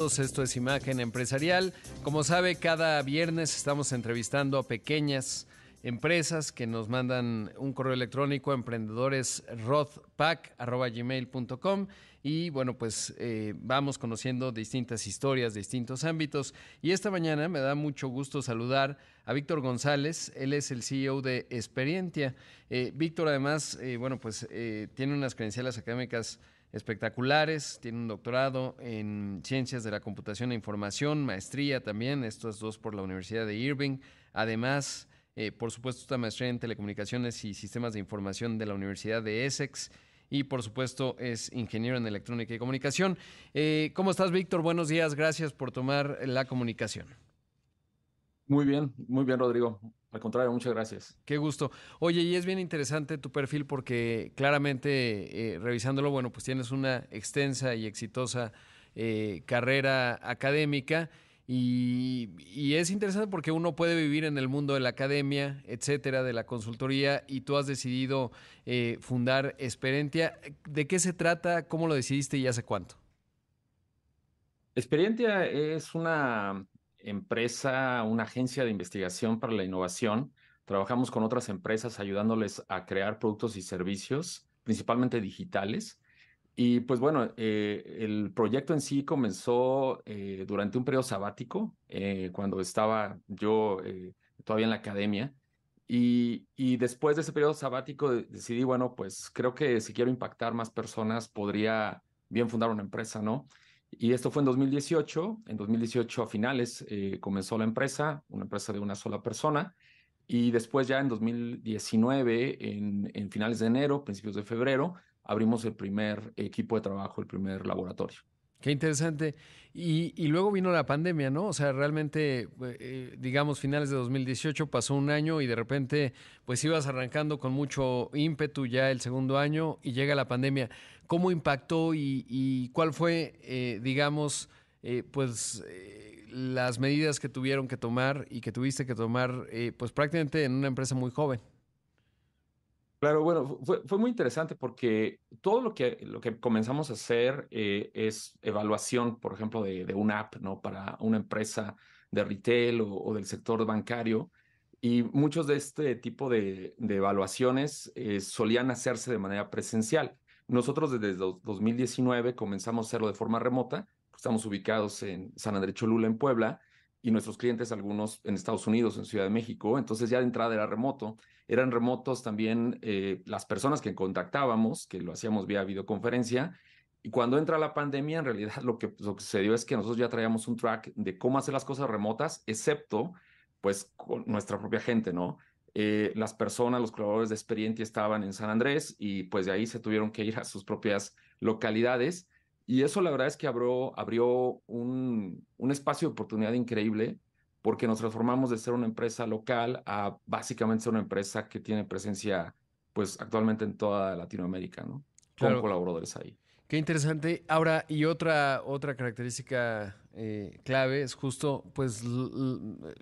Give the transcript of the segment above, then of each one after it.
Esto es Imagen Empresarial. Como sabe, cada viernes estamos entrevistando a pequeñas empresas que nos mandan un correo electrónico a emprendedoresrothpack.gmail.com y bueno, pues eh, vamos conociendo distintas historias, distintos ámbitos. Y esta mañana me da mucho gusto saludar a Víctor González, él es el CEO de Experientia. Eh, Víctor además, eh, bueno, pues tiene unas credenciales académicas espectaculares, tiene un doctorado en Ciencias de la Computación e Información, maestría también, estos dos por la Universidad de Irving, además, eh, por supuesto, esta maestría en Telecomunicaciones y Sistemas de Información de la Universidad de Essex y, por supuesto, es ingeniero en Electrónica y Comunicación. Eh, ¿Cómo estás, Víctor? Buenos días, gracias por tomar la comunicación. Muy bien, muy bien, Rodrigo. Al contrario, muchas gracias. Qué gusto. Oye, y es bien interesante tu perfil porque claramente, eh, revisándolo, bueno, pues tienes una extensa y exitosa eh, carrera académica. Y, es interesante porque uno puede vivir en el mundo de la academia, etcétera, de la consultoría, y tú has decidido eh, fundar Experentia. ¿De qué se trata? ¿Cómo lo decidiste y hace cuánto? Experentia es una empresa, una agencia de investigación para la innovación. Trabajamos con otras empresas ayudándoles a crear productos y servicios, principalmente digitales. Y pues bueno, eh, el proyecto en sí comenzó eh, durante un periodo sabático, eh, cuando estaba yo todavía en la academia. Y, y, después de ese periodo sabático decidí, bueno, pues creo que si quiero impactar más personas, podría bien fundar una empresa, ¿no? Y esto fue en 2018. En 2018 a finales eh, comenzó la empresa, una empresa de una sola persona. Y después ya en 2019, en, finales de enero, principios de febrero, abrimos el primer equipo de trabajo, el primer laboratorio. Qué interesante. Y, luego vino la pandemia, ¿no? O sea, realmente, eh, digamos, finales de 2018 pasó un año y de repente, pues ibas arrancando con mucho ímpetu ya el segundo año y llega la pandemia. ¿Cómo impactó y, cuál fue, eh, digamos, eh, pues las medidas que tuvieron que tomar y que tuviste que tomar, pues prácticamente en una empresa muy joven? Claro, bueno, fue, muy interesante porque todo lo que, lo que comenzamos a hacer eh, es evaluación, por ejemplo, de, de, una app, ¿no? Para una empresa de retail o, del sector bancario. Y muchos de este tipo de, de evaluaciones eh, solían hacerse de manera presencial. Nosotros desde 2019 comenzamos a hacerlo de forma remota. Estamos ubicados en San Andrés Cholula, en Puebla, y nuestros clientes, algunos en Estados Unidos, en Ciudad de México. Entonces ya de entrada era remoto. Eran remotos también eh, las personas que contactábamos, que lo hacíamos vía videoconferencia. Y cuando entra la pandemia, en realidad lo que, lo que sucedió es que nosotros ya traíamos un track de cómo hacer las cosas remotas, excepto pues con nuestra propia gente, ¿no? Eh, las personas, los colaboradores de Experienti estaban en San Andrés y pues de ahí se tuvieron que ir a sus propias localidades y eso la verdad es que abrió, abrió un, un espacio de oportunidad increíble porque nos transformamos de ser una empresa local a básicamente ser una empresa que tiene presencia pues actualmente en toda Latinoamérica, ¿no? Con colaboradores ahí. Qué interesante. Ahora, y otra, otra característica eh, clave es justo, pues,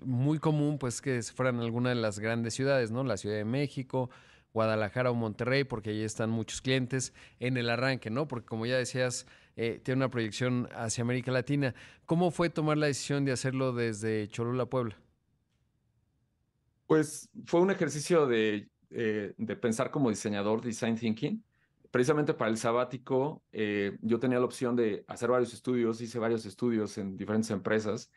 muy común, pues, que fueran alguna de las grandes ciudades, ¿no? La Ciudad de México, Guadalajara o Monterrey, porque ahí están muchos clientes en el arranque, ¿no? Porque como ya decías, eh, tiene una proyección hacia América Latina. ¿Cómo fue tomar la decisión de hacerlo desde Cholula, Puebla? Pues fue un ejercicio de, eh, de pensar como diseñador, design thinking. Precisamente para el sabático, eh, yo tenía la opción de hacer varios estudios, hice varios estudios en diferentes empresas.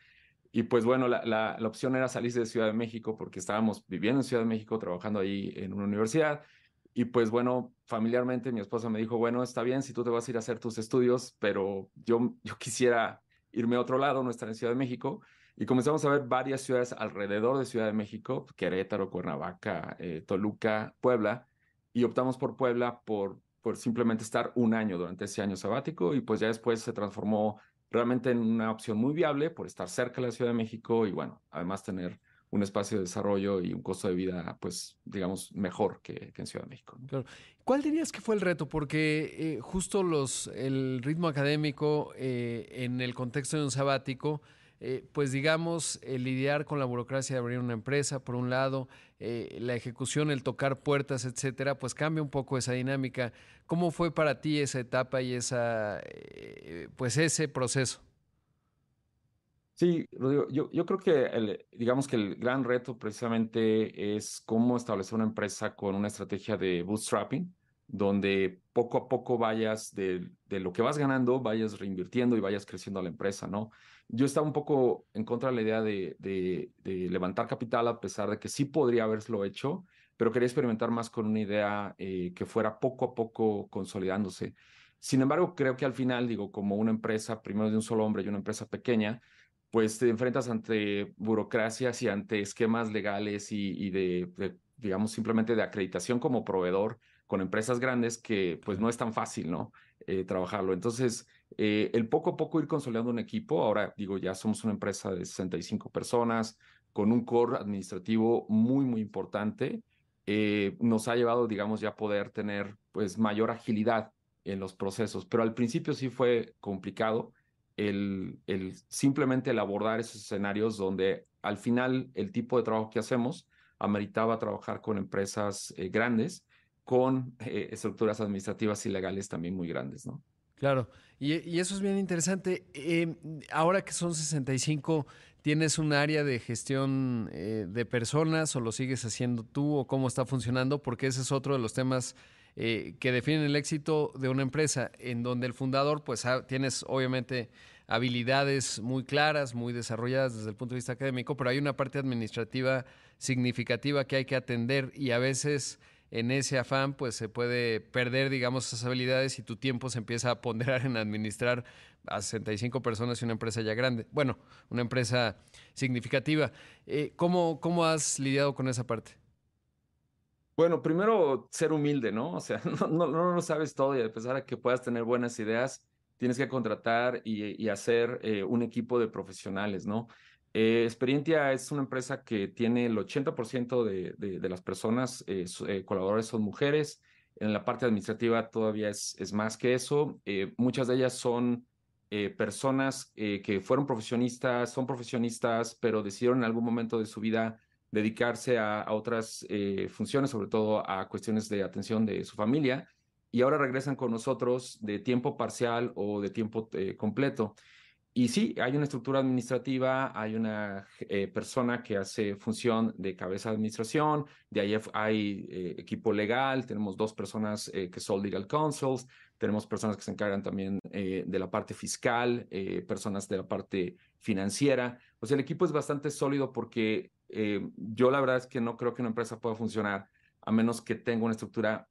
Y pues bueno, la, la, la opción era salirse de Ciudad de México porque estábamos viviendo en Ciudad de México, trabajando ahí en una universidad y pues bueno, familiarmente mi esposa me dijo, bueno, está bien si tú te vas a ir a hacer tus estudios, pero yo, yo quisiera irme a otro lado, no estar en Ciudad de México. Y comenzamos a ver varias ciudades alrededor de Ciudad de México, Querétaro, Cuernavaca, eh, Toluca, Puebla, y optamos por Puebla por, por simplemente estar un año durante ese año sabático y pues ya después se transformó realmente en una opción muy viable por estar cerca de la Ciudad de México y bueno, además tener un espacio de desarrollo y un costo de vida, pues, digamos, mejor que, en Ciudad de México. ¿Cuál dirías que fue el reto? Porque eh, justo los, el ritmo académico eh, en el contexto de un sabático, eh, pues digamos, el lidiar con la burocracia de abrir una empresa, por un lado, la ejecución, el tocar puertas, etcétera, pues cambia un poco esa dinámica. ¿Cómo fue para ti esa etapa y esa, pues ese proceso? Sí, Rodrigo, yo, yo creo que el, digamos que el gran reto precisamente es cómo establecer una empresa con una estrategia de bootstrapping, donde poco a poco vayas de, de lo que vas ganando, vayas reinvirtiendo y vayas creciendo a la empresa, ¿no? Yo estaba un poco en contra de la idea de, levantar capital, a pesar de que sí podría haberlo hecho, pero quería experimentar más con una idea eh, que fuera poco a poco consolidándose. Sin embargo, creo que al final, digo, como una empresa, primero de un solo hombre y una empresa pequeña, pues te enfrentas ante burocracias y ante esquemas legales y, de, digamos, simplemente de acreditación como proveedor con empresas grandes que pues no es tan fácil, ¿no? Eh, trabajarlo. Entonces, eh, el poco a poco ir consolidando un equipo, ahora digo, ya somos una empresa de 65 personas con un core administrativo muy, muy importante, eh, nos ha llevado, digamos, ya poder tener pues mayor agilidad en los procesos, pero al principio sí fue complicado el, el simplemente el abordar esos escenarios donde al final el tipo de trabajo que hacemos ameritaba trabajar con empresas eh, grandes, con estructuras administrativas y legales también muy grandes, ¿no? Claro, y, eso es bien interesante. Eh, ahora que son 65, ¿tienes un área de gestión eh, de personas o lo sigues haciendo tú o cómo está funcionando? Porque ese es otro de los temas eh, que definen el éxito de una empresa, en donde el fundador, pues tienes obviamente habilidades muy claras, muy desarrolladas desde el punto de vista académico, pero hay una parte administrativa significativa que hay que atender y a veces en ese afán pues se puede perder, digamos, esas habilidades y tu tiempo se empieza a ponderar en administrar a 65 personas y una empresa ya grande. Bueno, una empresa significativa. Eh, ¿cómo, ¿Cómo has lidiado con esa parte? Bueno, primero ser humilde, ¿no? O sea, no, no, no lo sabes todo y a pesar de que puedas tener buenas ideas, tienes que contratar y, hacer eh, un equipo de profesionales, ¿no? Eh, Experientia es una empresa que tiene el 80% de, de, de, las personas, eh, eh, colaboradores son mujeres. En la parte administrativa todavía es, es más que eso. Eh, muchas de ellas son eh, personas que fueron profesionistas, son profesionistas, pero decidieron en algún momento de su vida dedicarse a, a otras funciones, sobre todo a cuestiones de atención de su familia, y ahora regresan con nosotros de tiempo parcial o de tiempo completo. Y sí, hay una estructura administrativa, hay una eh, persona que hace función de cabeza de administración, de ahí hay eh, equipo legal, tenemos dos personas eh, que son legal counsels, tenemos personas que se encargan también de la parte fiscal, personas de la parte financiera. O sea, el equipo es bastante sólido porque yo la verdad es que no creo que una empresa pueda funcionar a menos que tenga una estructura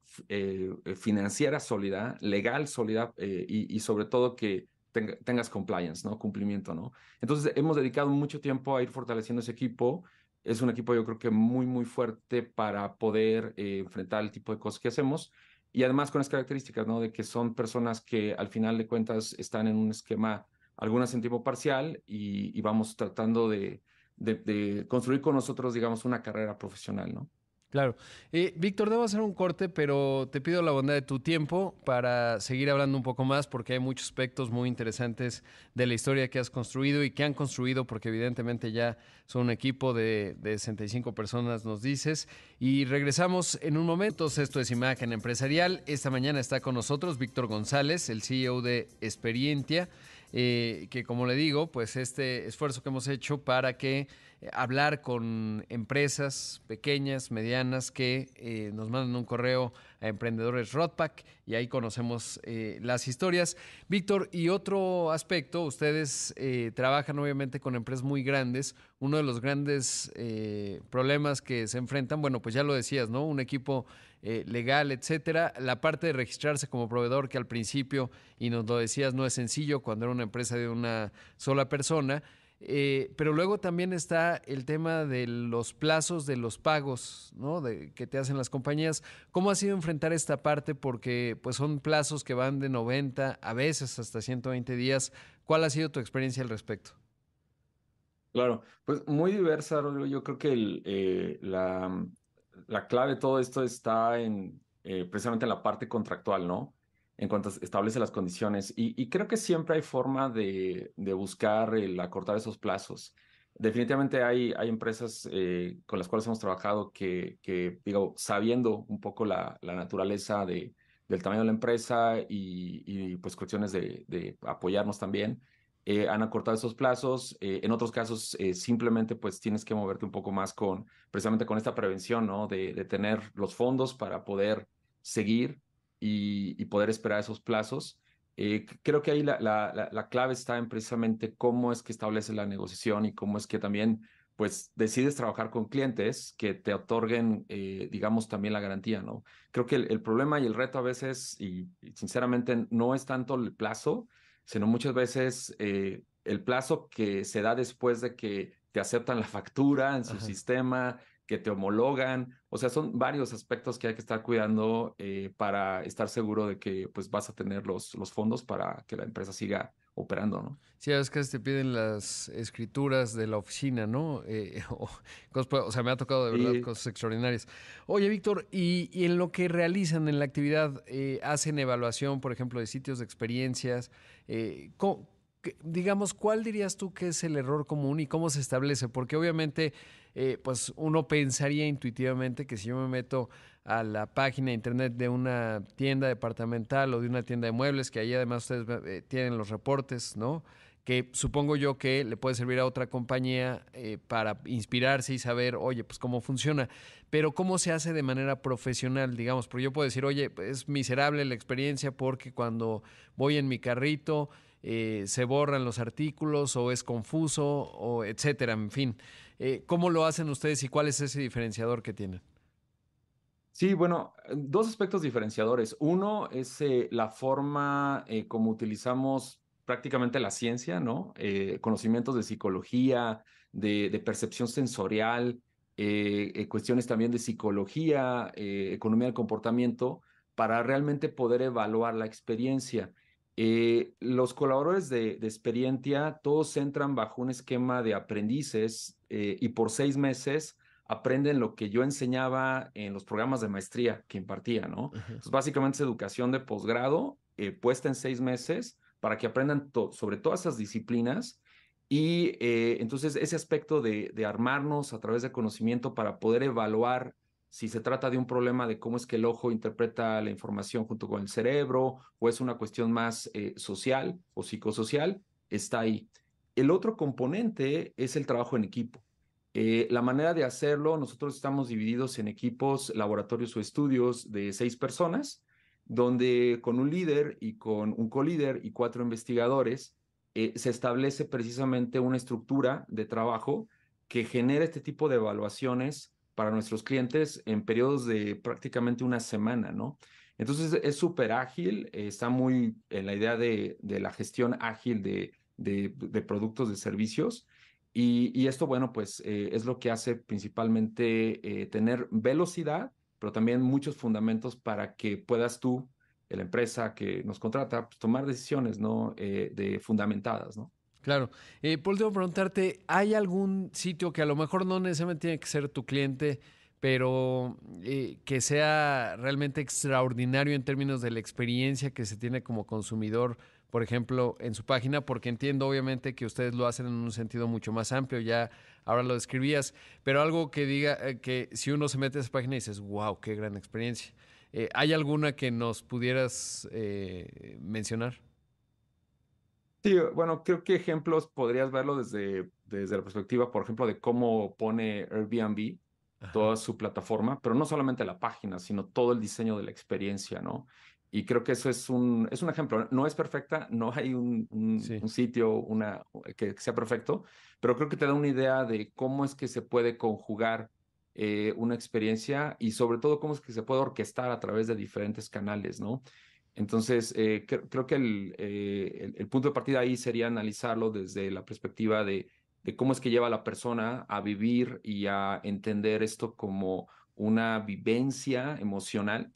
financiera sólida, legal sólida y sobre todo que tengas compliance, ¿no? Cumplimiento, ¿no? Entonces, hemos dedicado mucho tiempo a ir fortaleciendo ese equipo. Es un equipo, yo creo que muy, muy fuerte para poder eh, enfrentar el tipo de cosas que hacemos. Y además con las características, ¿no? De que son personas que al final de cuentas están en un esquema, algunas en tiempo parcial, y, vamos tratando de, de construir con nosotros, digamos, una carrera profesional, ¿no? Claro. Eh, Víctor, debo hacer un corte, pero te pido la bondad de tu tiempo para seguir hablando un poco más, porque hay muchos aspectos muy interesantes de la historia que has construido y que han construido, porque evidentemente ya son un equipo de, de 65 personas, nos dices. Y regresamos en un momento. Esto es Imagen Empresarial. Esta mañana está con nosotros Víctor González, el CEO de Experientia. Eh, que como le digo, pues este esfuerzo que hemos hecho para que hablar con empresas pequeñas, medianas, que eh, nos mandan un correo a Emprendedores Rodpack y ahí conocemos eh, las historias. Víctor, y otro aspecto, ustedes eh, trabajan obviamente con empresas muy grandes. Uno de los grandes eh, problemas que se enfrentan, bueno, pues ya lo decías, ¿no? Un equipo legal, etcétera. La parte de registrarse como proveedor, que al principio, y nos lo decías, no es sencillo cuando era una empresa de una sola persona. Eh, pero luego también está el tema de los plazos de los pagos ¿no? de, que te hacen las compañías. ¿Cómo ha sido enfrentar esta parte? Porque pues, son plazos que van de 90 a veces hasta 120 días. ¿Cuál ha sido tu experiencia al respecto? Claro, pues muy diversa. Yo creo que eh, la, la, clave de todo esto está en eh, precisamente en la parte contractual, ¿no? En cuanto establece las condiciones. Y, creo que siempre hay forma de, buscar el acortar esos plazos. Definitivamente hay, hay empresas eh, con las cuales hemos trabajado que, digo, sabiendo un poco la, naturaleza de, del tamaño de la empresa y, y pues cuestiones de, apoyarnos también, eh, han acortado esos plazos. Eh, en otros casos, simplemente pues tienes que moverte un poco más con, precisamente con esta prevención, ¿no? De, de tener los fondos para poder seguir y, y poder esperar esos plazos. creo que ahí la, la, la, clave está en precisamente cómo es que establece la negociación y cómo es que también pues decides trabajar con clientes que te otorguen, digamos, también la garantía, ¿no? Creo que el, el, problema y el reto a veces, y, y sinceramente, no es tanto el plazo, sino muchas veces eh, el plazo que se da después de que te aceptan la factura en su sistema, que te homologan, o sea, son varios aspectos que hay que estar cuidando eh, para estar seguro de que pues vas a tener los, los fondos para que la empresa siga operando, ¿no? Sí, a veces te piden las escrituras de la oficina, ¿no? Eh, o, sea, me ha tocado de verdad cosas extraordinarias. Oye, Víctor, y, en lo que realizan en la actividad, eh, hacen evaluación, por ejemplo, de sitios de experiencias. Eh, digamos, ¿cuál dirías tú que es el error común y cómo se establece? Porque obviamente, pues uno pensaría intuitivamente que si yo me meto a la página de internet de una tienda departamental o de una tienda de muebles, que ahí además ustedes eh, tienen los reportes, ¿no? Que supongo yo que le puede servir a otra compañía eh, para inspirarse y saber, oye, pues cómo funciona. Pero cómo se hace de manera profesional, digamos, porque yo puedo decir, oye, es miserable la experiencia porque cuando voy en mi carrito eh, se borran los artículos o es confuso o etcétera, en fin. ¿Cómo lo hacen ustedes y cuál es ese diferenciador que tienen? Sí, bueno, dos aspectos diferenciadores. Uno es eh, la forma eh, como utilizamos prácticamente la ciencia, ¿no? Eh, conocimientos de psicología, de, percepción sensorial, cuestiones también de psicología, economía del comportamiento, para realmente poder evaluar la experiencia. Los colaboradores de, de experiencia, todos entran bajo un esquema de aprendices y por seis meses aprenden lo que yo enseñaba en los programas de maestría que impartía, ¿no? básicamente es educación de posgrado eh, puesta en seis meses para que aprendan sobre todas esas disciplinas y eh, entonces ese aspecto de, de, armarnos a través de conocimiento para poder evaluar si se trata de un problema de cómo es que el ojo interpreta la información junto con el cerebro o es una cuestión más eh, social o psicosocial, está ahí. El otro componente es el trabajo en equipo. Eh, la manera de hacerlo, nosotros estamos divididos en equipos, laboratorios o estudios de seis personas, donde con un líder y con un colíder y cuatro investigadores eh, se establece precisamente una estructura de trabajo que genera este tipo de evaluaciones para nuestros clientes en periodos de prácticamente una semana, ¿no? Entonces es súper ágil, está muy en la idea de, la gestión ágil de, de productos, de servicios y, esto, bueno, pues eh, es lo que hace principalmente eh, tener velocidad, pero también muchos fundamentos para que puedas tú, la empresa que nos contrata, pues, tomar decisiones, ¿no? Eh, de fundamentadas, ¿no? Claro. Eh, Paul, debo preguntarte, ¿hay algún sitio que a lo mejor no necesariamente tiene que ser tu cliente, pero que sea realmente extraordinario en términos de la experiencia que se tiene como consumidor por ejemplo, en su página, porque entiendo obviamente que ustedes lo hacen en un sentido mucho más amplio, ya ahora lo describías, pero algo que diga eh, que si uno se mete a esa página y dices, wow, qué gran experiencia. Eh, ¿Hay alguna que nos pudieras eh, mencionar? Sí, bueno, creo que ejemplos podrías verlo desde, desde la perspectiva, por ejemplo, de cómo pone Airbnb toda su plataforma, pero no solamente la página, sino todo el diseño de la experiencia, ¿no? Y creo que eso es un, es un ejemplo. No es perfecta, no hay un, un, sitio una, que, sea perfecto, pero creo que te da una idea de cómo es que se puede conjugar eh, una experiencia y sobre todo cómo es que se puede orquestar a través de diferentes canales, ¿no? Entonces, eh, creo que eh, el, el, punto de partida ahí sería analizarlo desde la perspectiva de, de cómo es que lleva a la persona a vivir y a entender esto como una vivencia emocional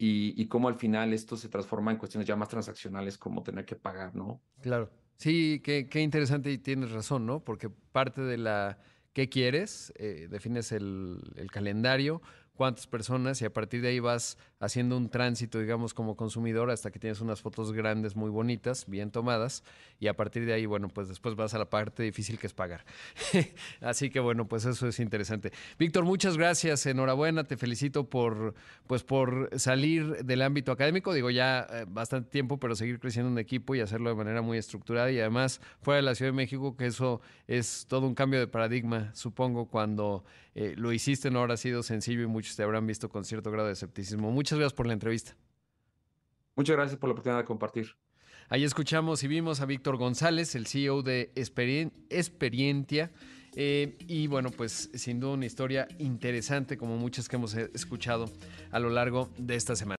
y, cómo al final esto se transforma en cuestiones ya más transaccionales como tener que pagar, ¿no? Claro. Sí, qué, qué interesante y tienes razón, ¿no? Porque parte de la qué quieres, eh, defines el, el, calendario, cuántas personas y a partir de ahí vas haciendo un tránsito, digamos, como consumidor hasta que tienes unas fotos grandes, muy bonitas, bien tomadas y a partir de ahí, bueno, pues después vas a la parte difícil que es pagar. Así que bueno, pues eso es interesante. Víctor, muchas gracias, enhorabuena, te felicito por, pues por salir del ámbito académico, digo ya eh, bastante tiempo, pero seguir creciendo un equipo y hacerlo de manera muy estructurada y además fuera de la Ciudad de México, que eso es todo un cambio de paradigma, supongo, cuando eh, lo hiciste no habrá sido sencillo y muchos te habrán visto con cierto grado de escepticismo. Muchas gracias por la entrevista. Muchas gracias por la oportunidad de compartir. Ahí escuchamos y vimos a Víctor González, el CEO de Experientia. Eh, y bueno, pues sin duda una historia interesante como muchas que hemos escuchado a lo largo de esta semana.